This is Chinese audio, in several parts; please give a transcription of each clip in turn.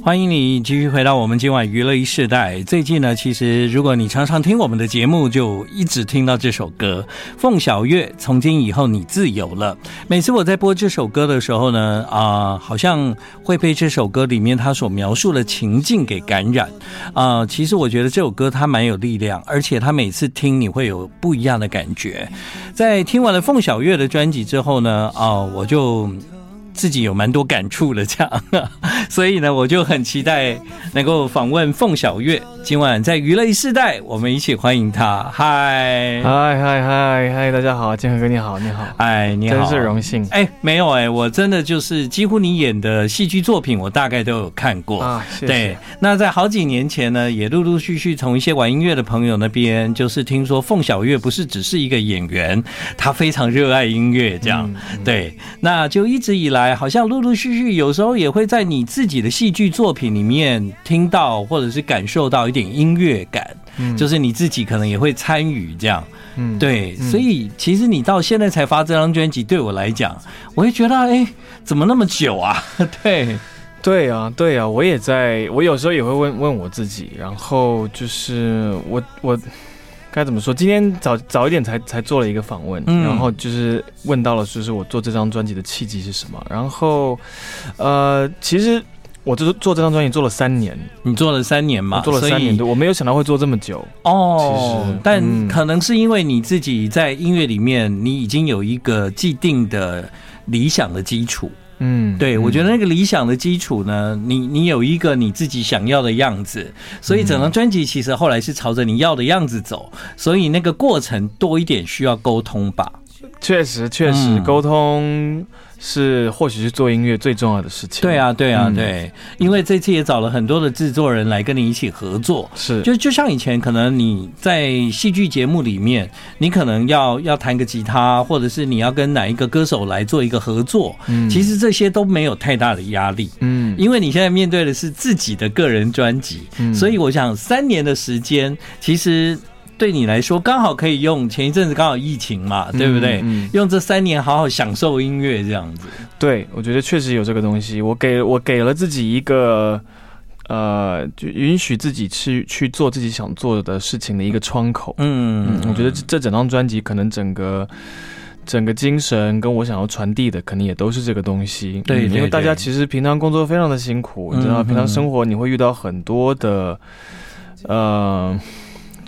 欢迎你继续回到我们今晚娱乐一世代。最近呢，其实如果你常常听我们的节目，就一直听到这首歌《凤小岳》。从今以后你自由了。每次我在播这首歌的时候呢，啊、好像会被这首歌里面他所描述的情境给感染。啊、其实我觉得这首歌它蛮有力量，而且它每次听你会有不一样的感觉。在听完了凤小岳的专辑之后呢，啊、我就。自己有蛮多感触的，这样，所以呢，我就很期待能够访问凤小岳。今晚在娱乐一世代，我们一起欢迎他。嗨，嗨，嗨，嗨，嗨，大家好，建和哥你好，你好，哎，你好，真是荣幸。哎，没有哎，我真的就是几乎你演的戏剧作品，我大概都有看过啊。谢谢。对，那在好几年前呢，也陆陆续续从一些玩音乐的朋友那边，就是听说凤小岳不是只是一个演员，他非常热爱音乐，这样。对，那就一直以来。好像陆陆续续，有时候也会在你自己的戏剧作品里面听到，或者是感受到一点音乐感，嗯，就是你自己可能也会参与这样，嗯，对，所以其实你到现在才发这张专辑，对我来讲，我会觉得，哎，怎么那么久啊？对，对啊，对啊，我也在，我有时候也会问问我自己，然后就是我我。该怎么说？今天早早一点才才做了一个访问，嗯，然后就是问到了，就是我做这张专辑的契机是什么？然后，呃，其实我就是做这张专辑做了三年，你做了三年嘛？做了三年多，我没有想到会做这么久哦。其实，但可能是因为你自己在音乐里面，你已经有一个既定的理想的基础。嗯，对，我觉得那个理想的基础呢，你你有一个你自己想要的样子，所以整张专辑其实后来是朝着你要的样子走，所以那个过程多一点需要沟通吧。确实，确实沟通。是，或许是做音乐最重要的事情。对啊，对啊，对，因为这次也找了很多的制作人来跟你一起合作。是，就就像以前，可能你在戏剧节目里面，你可能要要弹个吉他，或者是你要跟哪一个歌手来做一个合作。嗯，其实这些都没有太大的压力。嗯，因为你现在面对的是自己的个人专辑，嗯，所以我想三年的时间，其实。对你来说，刚好可以用前一阵子刚好疫情嘛，对不对？嗯嗯、用这三年好好享受音乐这样子。对，我觉得确实有这个东西。我给我给了自己一个，呃，就允许自己去去做自己想做的事情的一个窗口。嗯，嗯，我觉得这这整张专辑可能整个整个精神跟我想要传递的，可能也都是这个东西。对，对，对，因为大家其实平常工作非常的辛苦，你知道，平常生活你会遇到很多的，呃。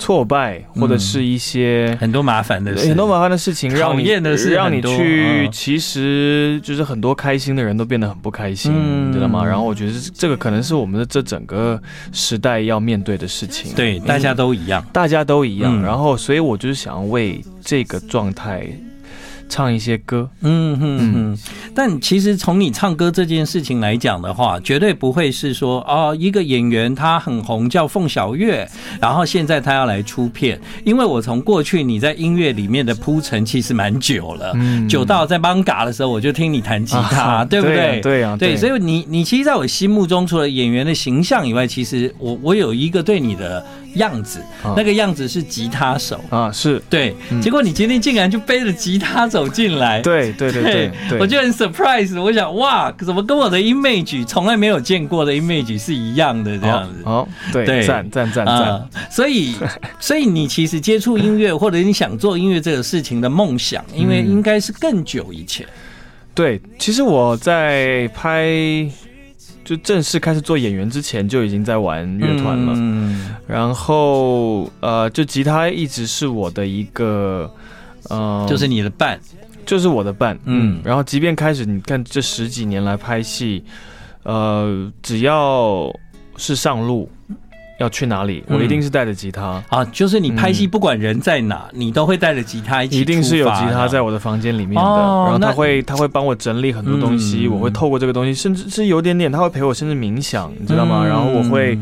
挫败或者是一些很多麻烦的事，很多麻烦的事情，让你的是让你去，其实就是很多开心的人都变得很不开心，你知道吗？然后我觉得这个可能是我们的这整个时代要面对的事情。对，大家都一样，大家都一样。然后，所以我就是想要为这个状态。唱一些歌，嗯哼哼，但其实从你唱歌这件事情来讲的话，绝对不会是说哦，一个演员他很红叫凤小岳，然后现在他要来出片，因为我从过去你在音乐里面的铺陈其实蛮久了，嗯，久到在帮嘎的时候我就听你弹吉他，啊、对不对？对啊，对，所以你你其实在我心目中，除了演员的形象以外，其实我我有一个对你的样子，那个样子是吉他手。啊，是。对，结果你今天竟然就背着吉他走进来，对对对对，我就很 surprise，我想哇，怎么跟我的 image 从来没有见过的 image 是一样的这样子？哦，对，赞赞赞赞，所以 所以你其实接触音乐或者你想做音乐这个事情的梦想，因为应该是更久以前。对，其实我在拍。就正式开始做演员之前就已经在玩乐团了，嗯，然后呃，就吉他一直是我的一个，呃，就是你的伴，就是我的伴，嗯，然后即便开始你看这十几年来拍戏，呃，只要是上路。要去哪里，我一定是带着吉他。啊，就是你拍戏不管人在哪，你都会带着吉他一起。一定是有吉他在我的房间里面的，然后他会他会帮我整理很多东西，我会透过这个东西，甚至是有点点，他会陪我甚至冥想，你知道吗？然后我会。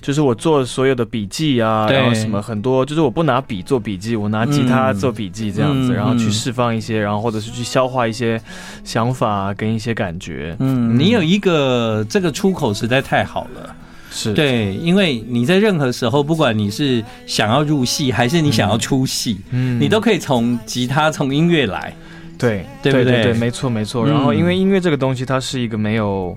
就是我做所有的笔记啊，然后什么很多，就是我不拿笔做笔记，我拿吉他做笔记这样子，然后去释放一些，然后或者是去消化一些想法跟一些感觉。嗯，你有一个这个出口实在太好了，是对，因为你在任何时候，不管你是想要入戏还是你想要出戏，嗯，你都可以从吉他从音乐来，对，对对？对，没错没错。然后因为音乐这个东西，它是一个没有。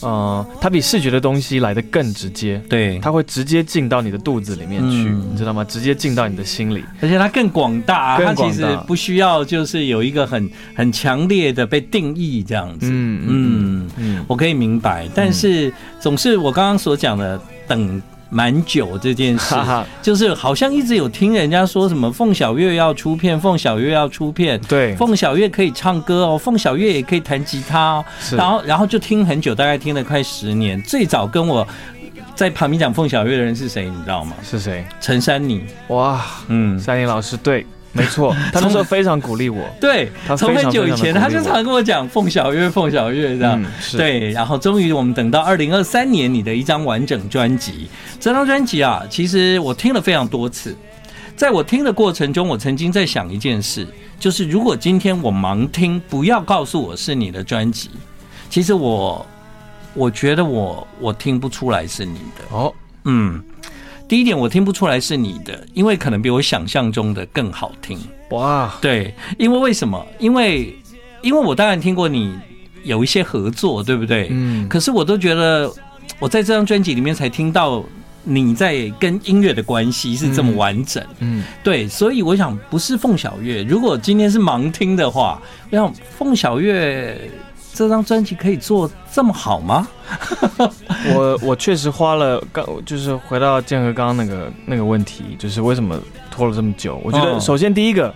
呃，它比视觉的东西来的更直接，对，它会直接进到你的肚子里面去，嗯、你知道吗？直接进到你的心里，而且它更广大，大，它其实不需要就是有一个很很强烈的被定义这样子，嗯，嗯，我可以明白，但是总是我刚刚所讲的等。蛮久这件事，就是好像一直有听人家说什么凤小岳要出片，凤小岳要出片，对，凤小岳可以唱歌哦，凤小岳也可以弹吉他哦，然后然后就听很久，大概听了快十年。最早跟我在旁边讲凤小岳的人是谁，你知道吗？是谁？陈珊妮。哇，嗯，珊妮老师，对。没错，他那时候非常鼓励我。对，从很久以前，他就常跟我讲凤小岳，凤小岳这样。嗯、对，然后终于我们等到二零二三年，你的一张完整专辑。这张专辑啊，其实我听了非常多次。在我听的过程中，我曾经在想一件事，就是如果今天我盲听，不要告诉我是你的专辑，其实我我觉得我我听不出来是你的。哦，嗯。第一点，我听不出来是你的，因为可能比我想象中的更好听。哇，对，因为为什么？因为，因为我当然听过你有一些合作，对不对？嗯。可是我都觉得，我在这张专辑里面才听到你在跟音乐的关系是这么完整。嗯。对，所以我想，不是凤小岳。如果今天是盲听的话，我想凤小岳。这张专辑可以做这么好吗？我我确实花了刚就是回到建和刚刚那个那个问题，就是为什么拖了这么久？我觉得首先第一个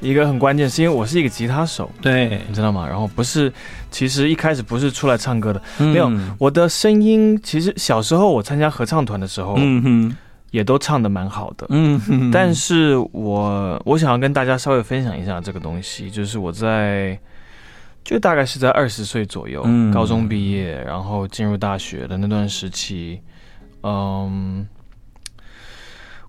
一个很关键，是因为我是一个吉他手，对，你知道吗？然后不是，其实一开始不是出来唱歌的，没有，我的声音其实小时候我参加合唱团的时候，嗯哼，也都唱的蛮好的，嗯哼，但是我我想要跟大家稍微分享一下这个东西，就是我在。就大概是在二十岁左右，嗯，高中毕业，然后进入大学的那段时期，嗯，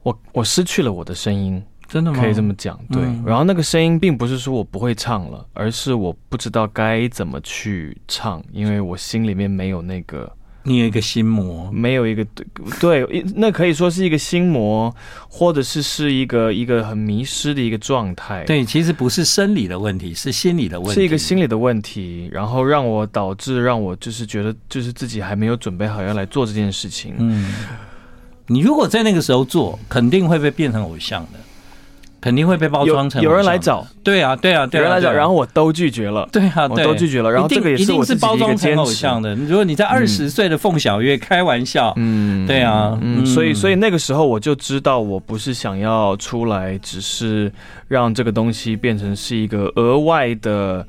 我我失去了我的声音，真的吗？可以这么讲，对。嗯，然后那个声音并不是说我不会唱了，而是我不知道该怎么去唱，因为我心里面没有那个。你有一个心魔，没有一个对对，那可以说是一个心魔，或者是是一个一个很迷失的一个状态。对，其实不是生理的问题，是心理的问题，是一个心理的问题，然后让我导致让我就是觉得就是自己还没有准备好要来做这件事情。嗯，你如果在那个时候做，肯定会被变成偶像的。肯定会被包装成有，有人来找，对啊，对啊，对啊，有人来找，然后我都拒绝了，对啊，我都拒绝了，然后这个也是我自己一个包装成偶像的。如果你在二十岁的凤小岳开玩笑，嗯，对啊，嗯，所以所以那个时候我就知道，我不是想要出来，只是让这个东西变成是一个额外的，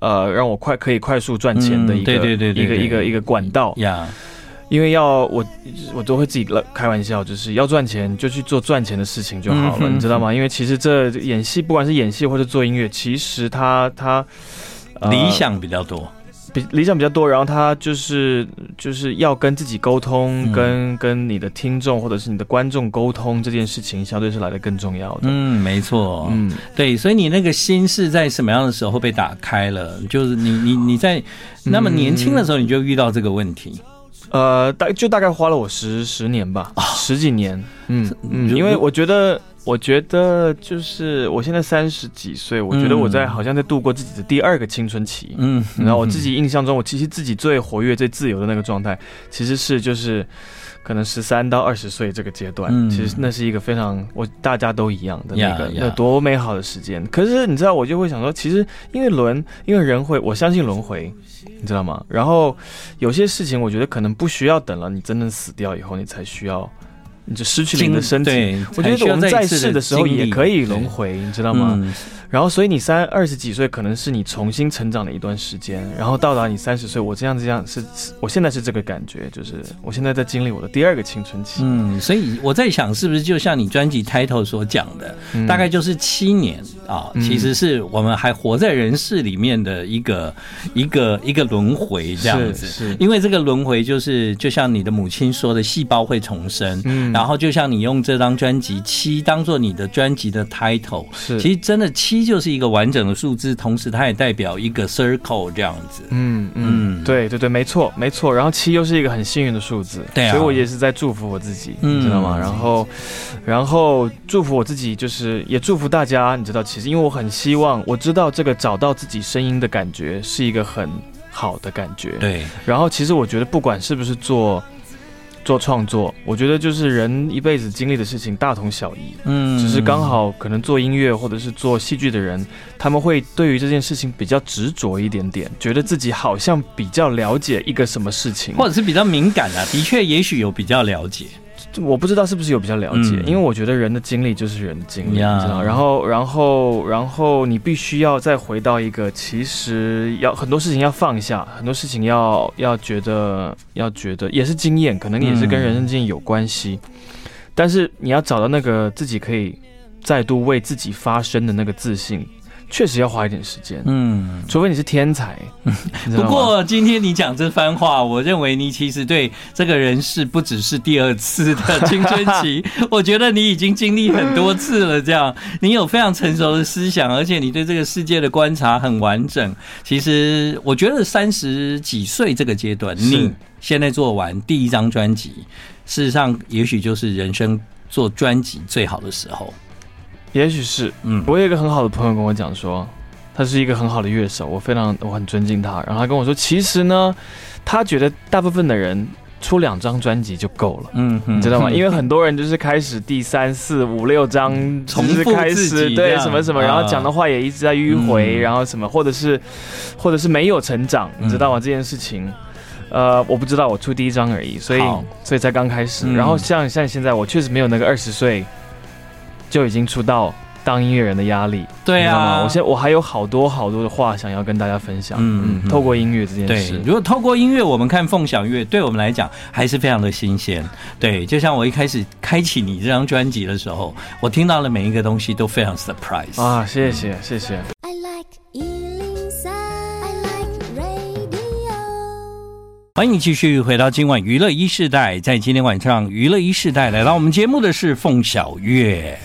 呃，让我快可以快速赚钱的一个，对对对，一个一个一个管道。呀。因为要我，我都会自己开玩笑，就是要赚钱就去做赚钱的事情就好了，你知道吗？因为其实这演戏，不管是演戏或者做音乐，其实他他理想比较多，比理想比较多，然后他就是就是要跟自己沟通，跟跟你的听众或者是你的观众沟通这件事情，相对是来的更重要的。嗯，没错，嗯，对，所以你那个心是在什么样的时候被打开了？就是你你你在那么年轻的时候你就遇到这个问题。呃，大就大概花了我十十年吧，十几年，嗯嗯，因为我觉得，我觉得就是我现在三十几岁，我觉得我在好像在度过自己的第二个青春期，嗯，然后我自己印象中，我其实自己最活跃、最自由的那个状态，其实是就是。可能十三到二十岁这个阶段，嗯，其实那是一个非常我大家都一样的那个，那多美好的时间。可是你知道，我就会想说，其实因为轮，因为人会，我相信轮回，你知道吗？然后有些事情，我觉得可能不需要等了你真正死掉以后，你才需要，你就失去了你的身体。我觉得我们在世的时候也可以轮回，你知道吗？然后所以你三二十几岁可能是你重新成长的一段时间，然后到达你三十岁，我这样子这样是，我现在是这个感觉，就是我现在在经历我的第二个青春期。嗯，所以我在想，是不是就像你专辑 title 所讲的，嗯、大概就是七年啊，其实是我们还活在人世里面的一个、嗯、一个一个轮回这样子。是，是因为这个轮回就是就像你的母亲说的，细胞会重生。嗯，然后就像你用这张专辑七当做你的专辑的 title，是，其实真的七就是一个完整的数字，同时它也代表一个 circle 这样子。嗯嗯，对对对，没错没错。然后七又是一个很幸运的数字，对啊，所以我也是在祝福我自己，嗯，你知道吗？然后然后祝福我自己，就是也祝福大家，你知道，其实因为我很希望，我知道这个找到自己声音的感觉是一个很好的感觉。对，然后其实我觉得不管是不是做。做创作，我觉得就是人一辈子经历的事情大同小异，嗯，只是刚好可能做音乐或者是做戏剧的人，他们会对于这件事情比较执着一点点，觉得自己好像比较了解一个什么事情，或者是比较敏感啊，的确，也许有比较了解。我不知道是不是有比较了解，嗯、因为我觉得人的经历就是人的经历，你知道。然后，然后，然后你必须要再回到一个，其实要很多事情要放下，很多事情要要觉得要觉得也是经验，可能也是跟人生经验有关系。嗯、但是你要找到那个自己可以再度为自己发声的那个自信。确实要花一点时间，嗯，除非你是天才。不过今天你讲这番话，我认为你其实对这个人世不只是第二次的青春期，我觉得你已经经历很多次了。这样，你有非常成熟的思想，而且你对这个世界的观察很完整。其实，我觉得三十几岁这个阶段，你现在做完第一张专辑，事实上也许就是人生做专辑最好的时候。也许是，嗯，我有一个很好的朋友跟我讲说，他是一个很好的乐手，我非常我很尊敬他。然后他跟我说，其实呢，他觉得大部分的人出两张专辑就够了，嗯，你知道吗？因为很多人就是开始第三四五六张 重复开始，对什么什么，然后讲的话也一直在迂回，然后什么，或者是或者是没有成长，你知道吗？这件事情，呃，我不知道，我出第一张而已，所以所以才刚开始。然后像像现在，我确实没有那个二十岁。就已经出道当音乐人的压力，对啊，我现在我还有好多好多的话想要跟大家分享。嗯，嗯，透过音乐这件事，对，如果透过音乐，我们看凤小岳，对我们来讲还是非常的新鲜。对，就像我一开始开启你这张专辑的时候，我听到的每一个东西都非常 surprise 啊！谢谢，谢谢。I like 欢迎你继续回到今晚娱乐一世代，在今天晚上娱乐一世代来到我们节目的是凤小岳。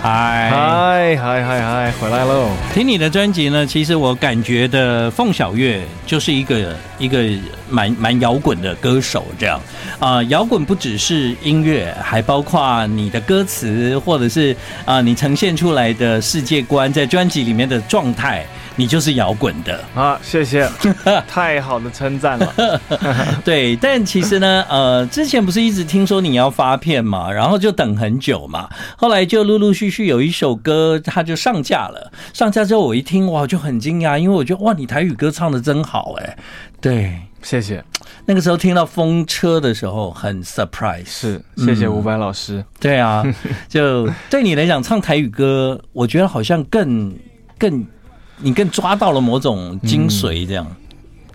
嗨嗨嗨嗨嗨，回来喽！听你的专辑呢，其实我感觉的凤小岳就是一个一个蛮蛮摇滚的歌手，这样啊、呃，摇滚不只是音乐，还包括你的歌词，或者是啊、呃，你呈现出来的世界观，在专辑里面的状态。你就是摇滚的啊！谢谢，太好的称赞了。对，但其实呢，呃，之前不是一直听说你要发片嘛，然后就等很久嘛，后来就陆陆续续有一首歌，它就上架了。上架之后我一听，哇，就很惊讶，因为我觉得哇，你台语歌唱的真好哎。对，谢谢。那个时候听到风车的时候很 surprise，是谢谢伍佰老师。对啊，就对你来讲唱台语歌，我觉得好像更更。你更抓到了某种精髓，这样。嗯、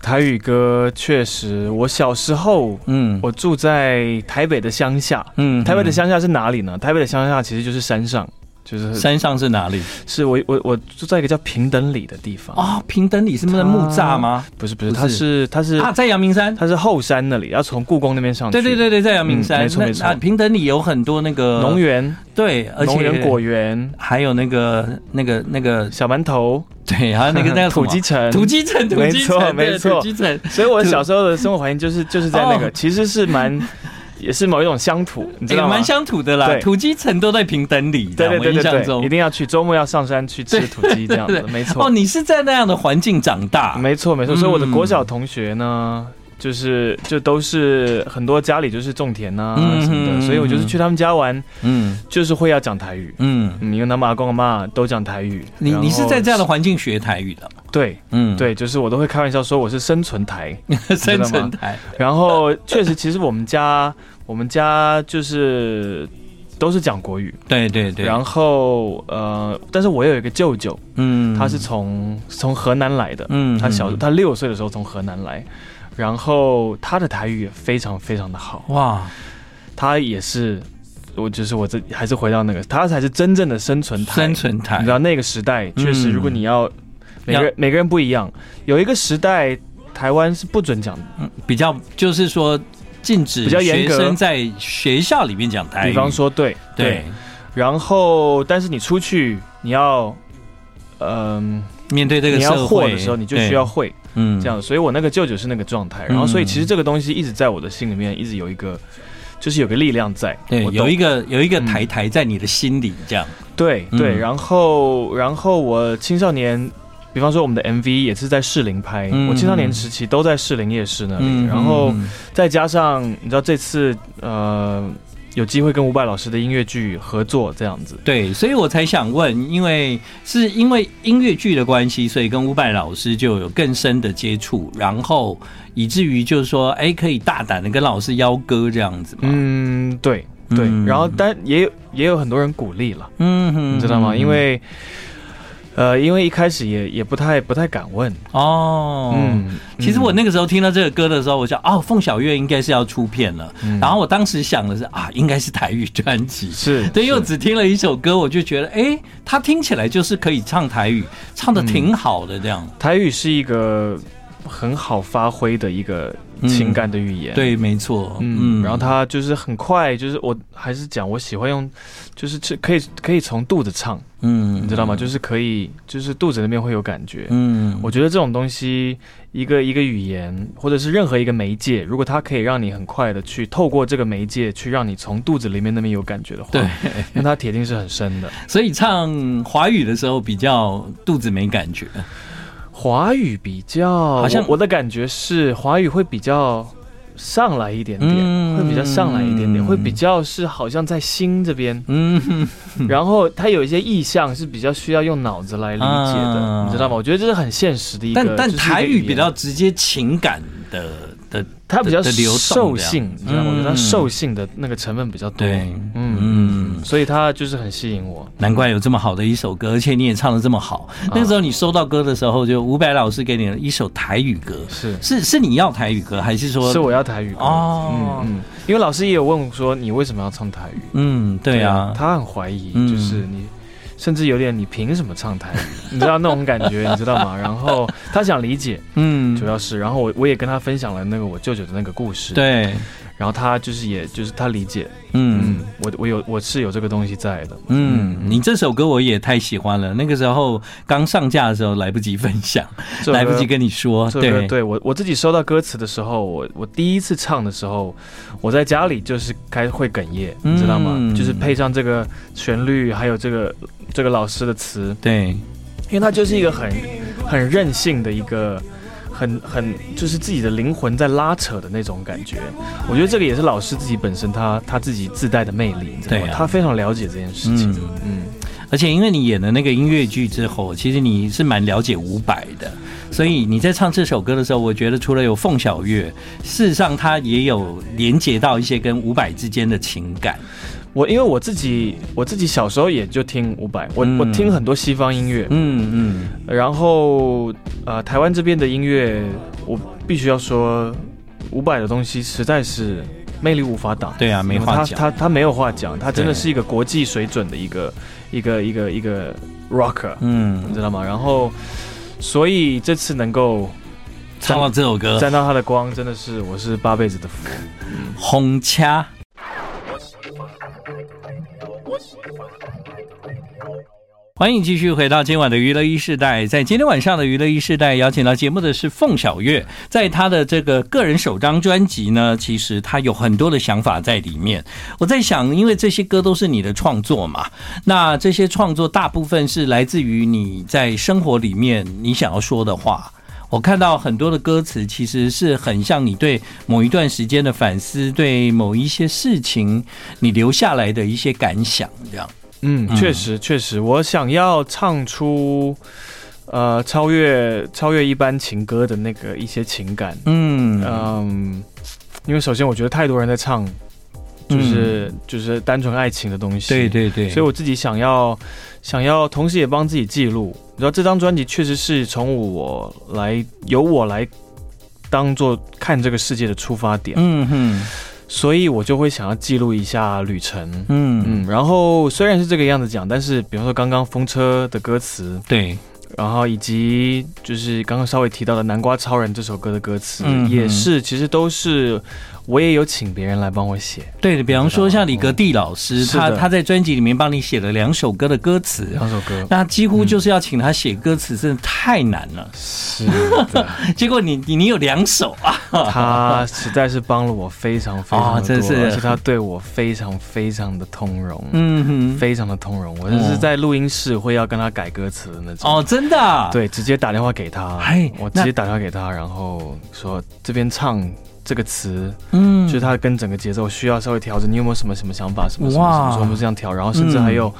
台语歌确实，我小时候，嗯，我住在台北的乡下，嗯，台北的乡下是哪里呢？台北的乡下其实就是山上。就是山上是哪里？是我我我住在一个叫平等里的地方哦。平等里是不是木栅吗？不是不是，它是它是啊，在阳明山，它是后山那里，要从故宫那边上去。对对对对，在阳明山，没错没错。平等里有很多那个农园，对，而且农园果园，还有那个那个那个小馒头，对，还有那个那个 土鸡城，土鸡城，没错没错，土鸡城。所以我小时候的生活环境就是就是在那个，其实是蛮。也是某一种乡土，你知道吗？蛮乡土的啦，土鸡城都在平等里。对对对对对，一定要去，周末要上山去吃土鸡这样子，没错。哦，你是在那样的环境长大？没错没错，所以我的国小同学呢，就是就都是很多家里就是种田啊什么的，嗯、所以我就是去他们家玩，嗯，就是会要讲台语，嗯，因为他们阿公阿妈都讲台语。你你是在这样的环境学台语的？对，嗯，对，就是我都会开玩笑说我是生存台，生存台。然后确实，其实我们家。我们家就是都是讲国语，对对对。然后呃，但是我有一个舅舅，嗯，他是从从河南来的，嗯，他小他六岁的时候从河南来，然后他的台语也非常非常的好，哇，他也是，我就是我这还是回到那个，他才是真正的生存台，生存台。你知道那个时代确实，如果你要每个人每个人不一样，有一个时代台湾是不准讲的，比较就是说。禁止比较学生在学校里面讲台语，比方说对对，对，然后但是你出去你要，嗯、呃，面对这个社会。的时候，你就需要会，嗯，这样，所以我那个舅舅是那个状态，然后所以其实这个东西一直在我的心里面，一直有一个，就是有个力量在，对，有一个有一个台台在你的心里，这样，对对，然后然后我青少年。比方说，我们的 MV 也是在士林拍，嗯、我青少年时期都在士林夜市那里，嗯、然后再加上你知道这次呃有机会跟伍佰老师的音乐剧合作这样子，对，所以我才想问，因为是因为音乐剧的关系，所以跟伍佰老师就有更深的接触，然后以至于就是说，哎，可以大胆的跟老师邀歌这样子嘛？嗯，对对，嗯、然后但也有也有很多人鼓励了，嗯哼，你知道吗？因为。呃，因为一开始也也不太不太敢问哦。嗯，其实我那个时候听到这个歌的时候，我想哦，凤小岳应该是要出片了。嗯、然后我当时想的是啊，应该是台语专辑。是，对，因为我只听了一首歌，我就觉得哎，他听起来就是可以唱台语，唱的挺好的这样。嗯、台语是一个很好发挥的一个情感的语言。嗯、对，没错。嗯，然后他就是很快，就是我还是讲我喜欢用，就是可以可以从肚子唱。嗯，你知道吗？就是可以，就是肚子那边会有感觉。嗯，我觉得这种东西，一个一个语言，或者是任何一个媒介，如果它可以让你很快的去透过这个媒介，去让你从肚子里面那边有感觉的话，对，那它铁定是很深的。所以唱华语的时候比较肚子没感觉，华语比较好像我的感觉是华语会比较。上来一点点，嗯、会比较上来一点点，嗯、会比较是好像在心这边，嗯，然后它有一些意象是比较需要用脑子来理解的，啊、你知道吗？我觉得这是很现实的一个，但但台语比较直接情感的。它比较兽性，你知道吗？我觉得它兽性的那个成分比较多。对，嗯嗯，所以它就是很吸引我。难怪有这么好的一首歌，而且你也唱的这么好。那时候你收到歌的时候，就伍佰老师给你了一首台语歌，是是是你要台语歌，还是说？是我要台语歌哦。嗯，因为老师也有问我说，你为什么要唱台语？嗯，对啊，他很怀疑，就是你。甚至有点，你凭什么唱台语？你知道那种感觉，你知道吗？然后他想理解，嗯，主要是，然后我我也跟他分享了那个我舅舅的那个故事，对。然后他就是，也就是他理解，嗯，我我有我是有这个东西在的，嗯，你这首歌我也太喜欢了。那个时候刚上架的时候来不及分享，来不及跟你说，对。对，我我自己收到歌词的时候，我我第一次唱的时候，我在家里就是开会哽咽，你知道吗？就是配上这个旋律，还有这个这个老师的词，对，因为他就是一个很很任性的一个。很很就是自己的灵魂在拉扯的那种感觉，我觉得这个也是老师自己本身他他自己自带的魅力，对啊，他非常了解这件事情，嗯，嗯，而且因为你演了那个音乐剧之后，其实你是蛮了解伍佰的，所以你在唱这首歌的时候，我觉得除了有凤小岳，事实上他也有连接到一些跟伍佰之间的情感。我因为我自己，我自己小时候也就听伍佰，我我听很多西方音乐，嗯嗯，然后呃台湾这边的音乐，我必须要说，伍佰的东西实在是魅力无法挡。对啊，没话讲，他他他没有话讲，他真的是一个国际水准的一个一个一个一个 rocker，嗯，你知道吗？然后所以这次能够唱到这首歌，沾到他的光，真的是我是八辈子的福。红掐。欢迎继续回到今晚的娱乐一世代，在今天晚上的娱乐一世代邀请到节目的是凤小岳，在他的这个个人首张专辑呢，其实他有很多的想法在里面。我在想，因为这些歌都是你的创作嘛，那这些创作大部分是来自于你在生活里面你想要说的话。我看到很多的歌词，其实是很像你对某一段时间的反思，对某一些事情你留下来的一些感想，这样。嗯，确实确实，我想要唱出，呃，超越超越一般情歌的那个一些情感。嗯嗯，因为首先我觉得太多人在唱就是、嗯、就是单纯爱情的东西。对对对，所以我自己想要想要，同时也帮自己记录。你知道这张专辑确实是从我来由我来当做看这个世界的出发点。嗯哼。所以我就会想要记录一下旅程，嗯嗯，然后虽然是这个样子讲，但是比方说刚刚风车的歌词，对，然后以及就是刚刚稍微提到的南瓜超人这首歌的歌词，嗯，也是其实都是。我也有请别人来帮我写，对，比方说像李格弟老师，他他在专辑里面帮你写了两首歌的歌词，两首歌，那几乎就是要请他写歌词，真的太难了。是，结果你你你有两首啊，他实在是帮了我非常非常的多，而且他对我非常非常的通融，嗯哼，非常的通融。我就是在录音室会要跟他改歌词的那种。哦，真的？对，直接打电话给他，我直接打电话给他，然后说这边唱。这个词，嗯，就是它跟整个节奏需要稍微调整。你有没有什么什么想法？什么什么什么时候我们这样调？然后甚至还有。嗯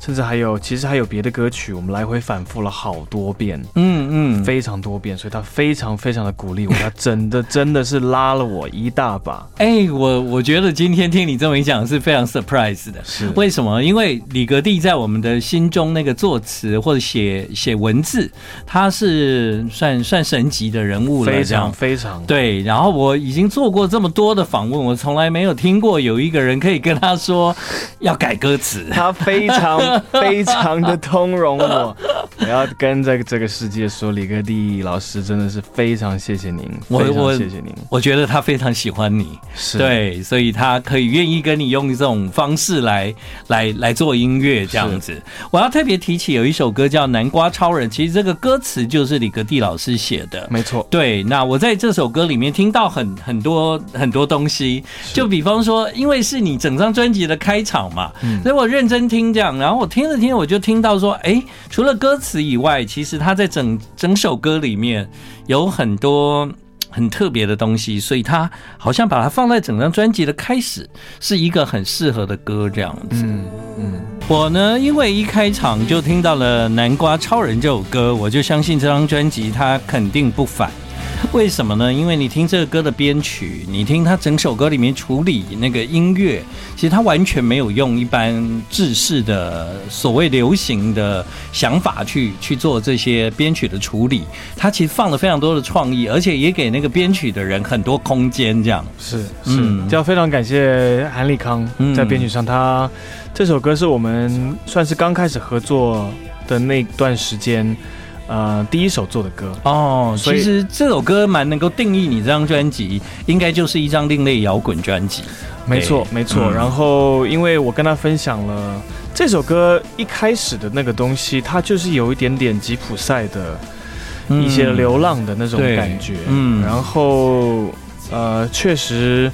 甚至还有，其实还有别的歌曲，我们来回反复了好多遍，嗯嗯，非常多遍，所以他非常非常的鼓励我，他 真的真的是拉了我一大把。哎、欸，我我觉得今天听你这么一讲是非常 surprise 的，是为什么？因为李格弟在我们的心中那个作词或者写写文字，他是算算神级的人物了，非常非常对。然后我已经做过这么多的访问，我从来没有听过有一个人可以跟他说要改歌词，他非常。非常的通融我，我要跟这个这个世界说，李格弟老师真的是非常谢谢您，我非常谢谢您。我觉得他非常喜欢你，是对，所以他可以愿意跟你用这种方式来来来做音乐这样子。我要特别提起有一首歌叫《南瓜超人》，其实这个歌词就是李格弟老师写的，没错。对，那我在这首歌里面听到很很多很多东西，就比方说，因为是你整张专辑的开场嘛，嗯，所以我认真听这样，然后。我听着听着，我就听到说，哎，除了歌词以外，其实他在整整首歌里面有很多很特别的东西，所以他好像把它放在整张专辑的开始，是一个很适合的歌这样子。嗯嗯，我呢，因为一开场就听到了《南瓜超人》这首歌，我就相信这张专辑它肯定不凡。为什么呢？因为你听这个歌的编曲，你听他整首歌里面处理那个音乐，其实他完全没有用一般制式的所谓流行的想法去去做这些编曲的处理。他其实放了非常多的创意，而且也给那个编曲的人很多空间。这样是是，嗯，要非常感谢韩立康在编曲上，他这首歌是我们算是刚开始合作的那段时间。呃，第一首做的歌哦，其实这首歌蛮能够定义你这张专辑，应该就是一张另类摇滚专辑。没错，没错。然后，因为我跟他分享了这首歌一开始的那个东西，它就是有一点点吉普赛的一些流浪的那种感觉。嗯，然后呃，确实。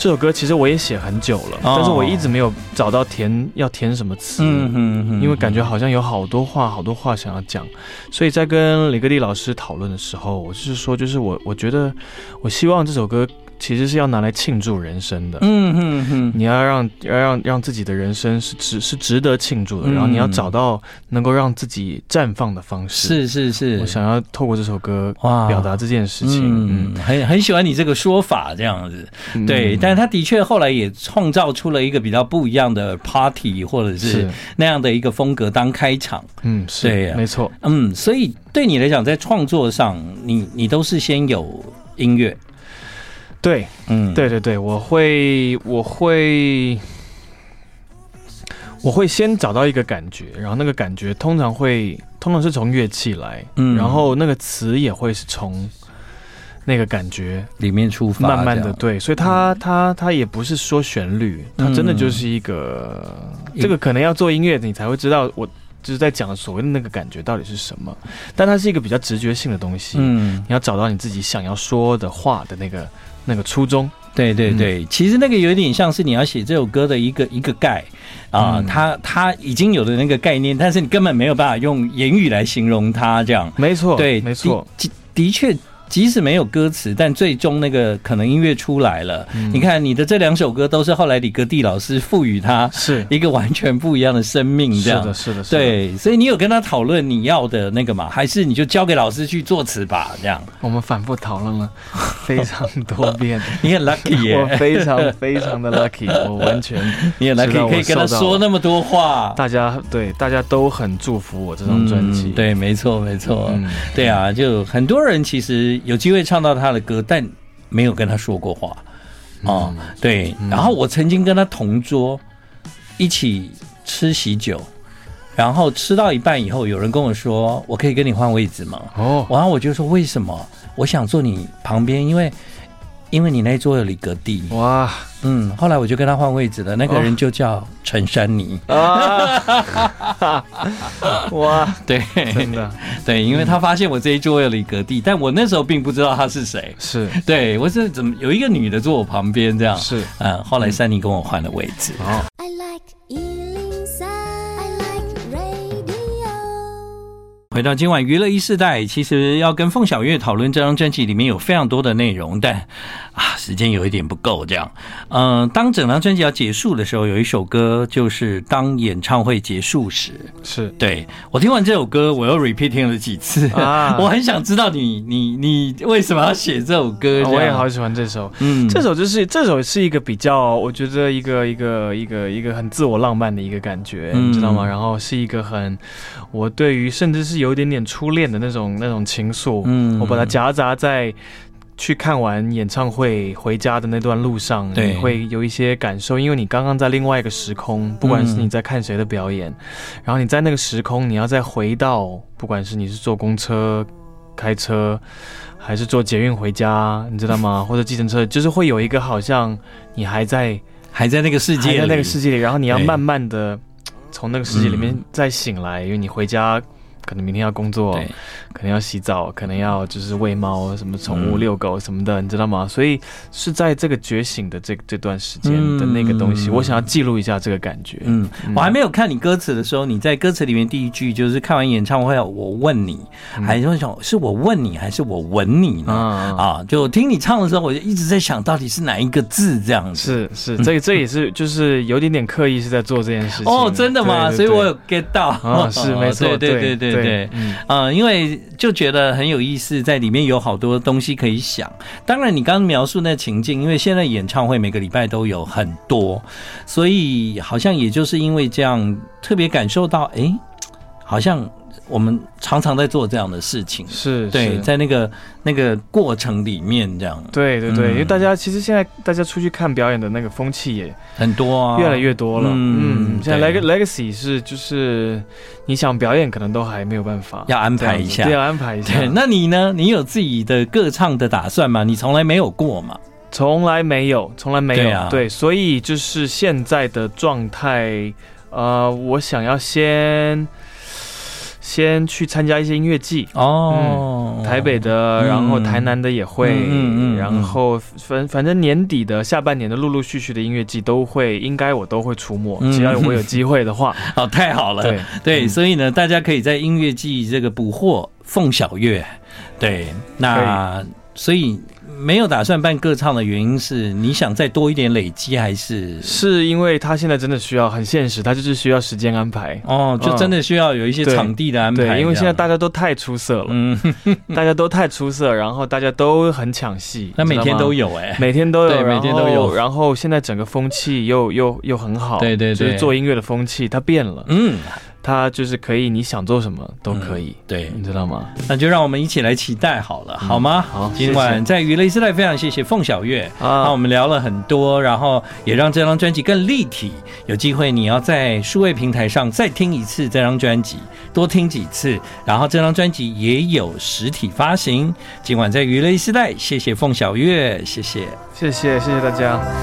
这首歌其实我也写很久了，但是我一直没有找到填要填什么词，嗯嗯嗯，因为感觉好像有好多话好多话想要讲，所以在跟李格弟老师讨论的时候，我就是说，就是我我觉得我希望这首歌。其实是要拿来庆祝人生的，嗯嗯嗯，你要让要让让自己的人生是值是值得庆祝的，嗯，然后你要找到能够让自己绽放的方式，是是是，我想要透过这首歌哇。表达这件事情，嗯，很很喜欢你这个说法这样子，对，嗯，但是他的确后来也创造出了一个比较不一样的 party 或者是那样的一个风格当开场，嗯，是对，没错，嗯，所以对你来讲，在创作上，你你都是先有音乐。对，嗯，对对对，我会，我会，我会先找到一个感觉，然后那个感觉通常会，通常是从乐器来，嗯，然后那个词也会是从那个感觉里面出发，慢慢的，对，所以它，它，它也不是说旋律，它真的就是一个，这个可能要做音乐你才会知道，我就是在讲所谓的那个感觉到底是什么，但它是一个比较直觉性的东西，嗯，你要找到你自己想要说的话的那个。那个初衷，对对对，嗯、其实那个有点像是你要写这首歌的一个一个概啊，呃嗯、它它已经有的那个概念，但是你根本没有办法用言语来形容它，这样。没错，对，没错，的的确即使没有歌词，但最终那个可能音乐出来了。嗯、你看你的这两首歌都是后来李格弟老师赋予他是一个完全不一样的生命，这样是的，是的，是的，对。所以你有跟他讨论你要的那个吗？还是你就交给老师去作词吧？这样我们反复讨论了非常多遍。你很 lucky 耶，我非常非常的 lucky，我完全你很 lucky 可以跟他说那么多话。大家对大家都很祝福我这张专辑、嗯，对，没错，没错，嗯、对啊，就很多人其实有机会唱到他的歌，但没有跟他说过话。哦，对，然后我曾经跟他同桌一起吃喜酒，然后吃到一半以后，有人跟我说：“我可以跟你换位置吗？”哦，然后我就说：“为什么？我想坐你旁边，因为因为你那一桌有李格弟。”哇，嗯，后来我就跟他换位置了，那个人就叫陈珊妮。啊，哇，对，真的，对，因为他发现我这一桌有李格弟，但我那时候并不知道他是谁。是，对，我是怎么有一个女的坐我旁边这样？是，嗯，后来珊妮跟我换了位置。哦。回到今晚娱乐一世代，其实要跟凤小岳讨论这张专辑里面有非常多的内容，但啊，时间有一点不够。这样，嗯、呃，当整张专辑要结束的时候，有一首歌就是《当演唱会结束时》。是，对，我听完这首歌，我又 repeating 了几次啊，我很想知道你你你为什么要写这首歌？我也好喜欢这首，嗯，这首就是这首是一个比较，我觉得一个一个一个一个很自我浪漫的一个感觉，嗯、你知道吗？然后是一个很，我对于甚至是有一点点初恋的那种那种情愫，嗯，我把它夹杂在去看完演唱会回家的那段路上，对，你会有一些感受，因为你刚刚在另外一个时空，不管是你在看谁的表演，嗯，然后你在那个时空，你要再回到，不管是你是坐公车、开车，还是坐捷运回家，你知道吗？或者计程车，就是会有一个好像你还在还在那个世界，在那个世界里，然后你要慢慢的从那个世界里面再醒来，因为你回家。可能明天要工作，可能要洗澡，可能要就是喂猫，什么宠物遛狗什么的，嗯，你知道吗？所以是在这个觉醒的这这段时间的那个东西，嗯，我想要记录一下这个感觉。嗯，我还没有看你歌词的时候，你在歌词里面第一句就是看完演唱会，我问你，嗯，还是想是我问你，还是我吻你呢？啊，啊，就听你唱的时候，我就一直在想到底是哪一个字这样子。是是，这这也是就是有点点刻意是在做这件事情。哦，真的吗？所以我有 get 到。啊，是没错，对对对对。对，嗯，呃，因为就觉得很有意思，在里面有好多东西可以想。当然，你刚刚描述那情境，因为现在演唱会每个礼拜都有很多，所以好像也就是因为这样，特别感受到，哎，好像。我们常常在做这样的事情，是对，在那个那个过程里面，这样，对对对，嗯，因为大家其实现在大家出去看表演的那个风气也很多啊，越来越多了。嗯，嗯现在 Legacy 是就是你想表演，可能都还没有办法，要安排一下，要安排一下。对，那你呢？你有自己的歌唱的打算吗？你从来没有过吗？从来没有，从来没有。对啊，对，所以就是现在的状态，呃，我想要先。先去参加一些音乐季哦、嗯，台北的，然后台南的也会，嗯嗯嗯、然后反反正年底的下半年的陆陆续续的音乐季都会，应该我都会出没，只要我有机会的话，哦，太好了，对。对、嗯，所以呢，大家可以在音乐季这个捕获凤小月，对，那所以。没有打算办歌唱的原因是你想再多一点累积，还是？是因为他现在真的需要很现实，他就是需要时间安排。哦，就真的需要有一些场地的安排。对，因为现在大家都太出色了，嗯，大家都太出色，然后大家都很抢戏，那每天都有哎、欸，每天都有，每天都有，然后现在整个风气又又又很好，对对对，就是做音乐的风气它变了，嗯。他就是可以，你想做什么都可以，嗯、对，你知道吗？那就让我们一起来期待好了，嗯、好吗？好，今晚在娱乐一世代非常谢谢凤小岳啊，那我们聊了很多，然后也让这张专辑更立体。有机会你要在数位平台上再听一次这张专辑，多听几次，然后这张专辑也有实体发行。今晚在娱乐一世代，谢谢凤小月，谢谢，谢谢，谢谢大家。